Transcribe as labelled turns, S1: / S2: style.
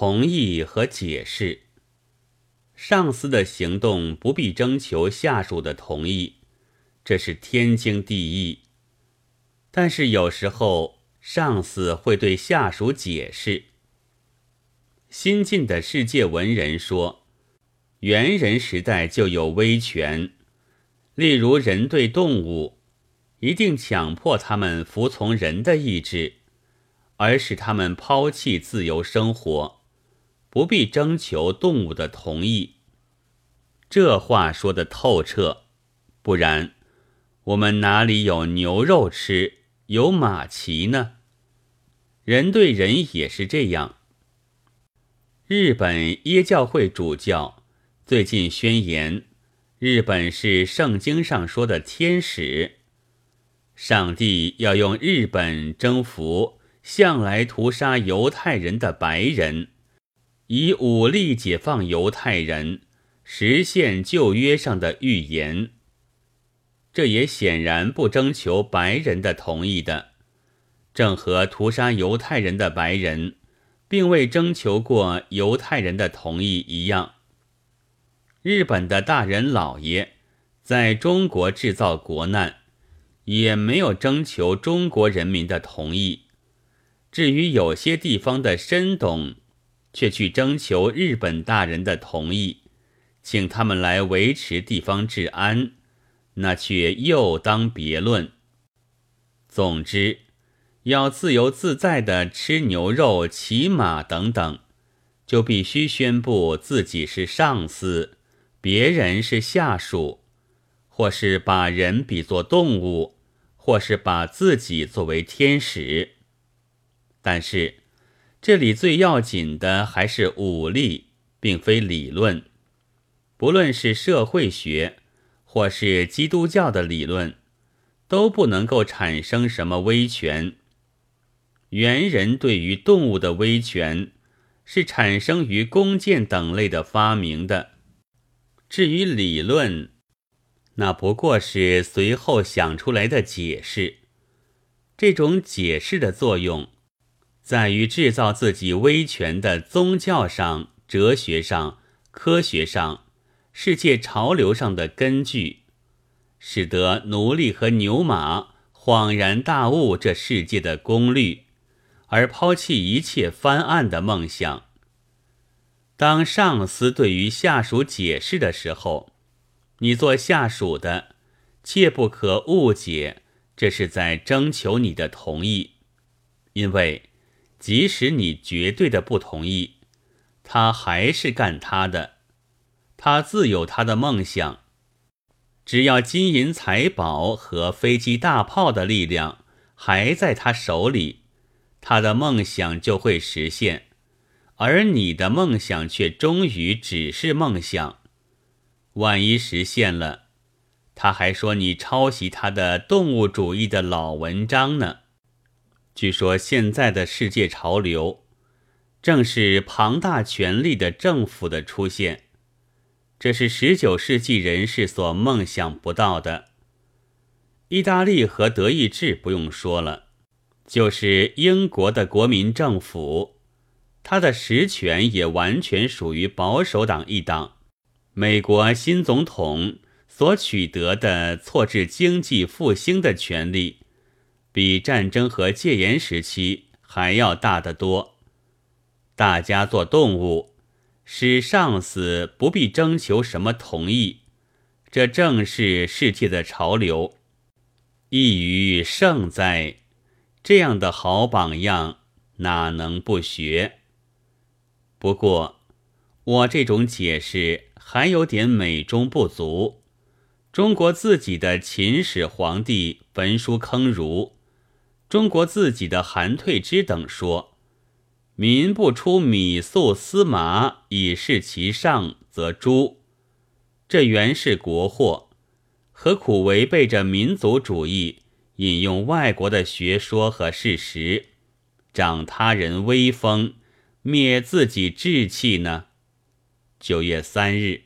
S1: 同意和解释。上司的行动不必征求下属的同意，这是天经地义。但是有时候上司会对下属解释。新晋的世界文人说，猿人时代就有威权，例如人对动物，一定强迫他们服从人的意志，而使他们抛弃自由生活，不必征求动物的同意。这话说的透彻，不然我们哪里有牛肉吃，有马骑呢？人对人也是这样。日本耶教会主教最近宣言，日本是圣经上说的天使，上帝要用日本征服向来屠杀犹太人的白人，以武力解放犹太人，实现旧约上的预言。这也显然不征求白人的同意的，正和屠杀犹太人的白人。并未征求过犹太人的同意一样。日本的大人老爷在中国制造国难，也没有征求中国人民的同意。至于有些地方的深懂，却去征求日本大人的同意，请他们来维持地方治安，那却又当别论。总之。要自由自在地吃牛肉、骑马等等，就必须宣布自己是上司，别人是下属，或是把人比作动物，或是把自己作为天使。但是，这里最要紧的还是武力，并非理论。不论是社会学，或是基督教的理论，都不能够产生什么威权。猿人对于动物的威权，是产生于弓箭等类的发明的。至于理论，那不过是随后想出来的解释。这种解释的作用，在于制造自己威权的宗教上、哲学上、科学上、世界潮流上的根据，使得奴隶和牛马恍然大悟这世界的功律。而抛弃一切翻案的梦想。当上司对于下属解释的时候，你做下属的，切不可误解，这是在征求你的同意，因为即使你绝对的不同意，他还是干他的，他自有他的梦想。只要金银财宝和飞机大炮的力量还在他手里。他的梦想就会实现，而你的梦想却终于只是梦想。万一实现了，他还说你抄袭他的动物主义的老文章呢。据说现在的世界潮流，正是庞大权力的政府的出现，这是十九世纪人士所梦想不到的。意大利和德意志不用说了。就是英国的国民政府，它的实权也完全属于保守党一党。美国新总统所取得的挫制经济复兴的权利，比战争和戒严时期还要大得多。大家做动物，使上司不必征求什么同意，这正是世界的潮流，一于胜哉。这样的好榜样，哪能不学？不过，我这种解释还有点美中不足。中国自己的秦始皇帝焚书坑儒，中国自己的韩退之等说：“民不出米粟丝麻以示其上，则诛。”这原是国货，何苦违背着民族主义？引用外国的学说和事实，长他人威风，灭自己志气呢？九月三日。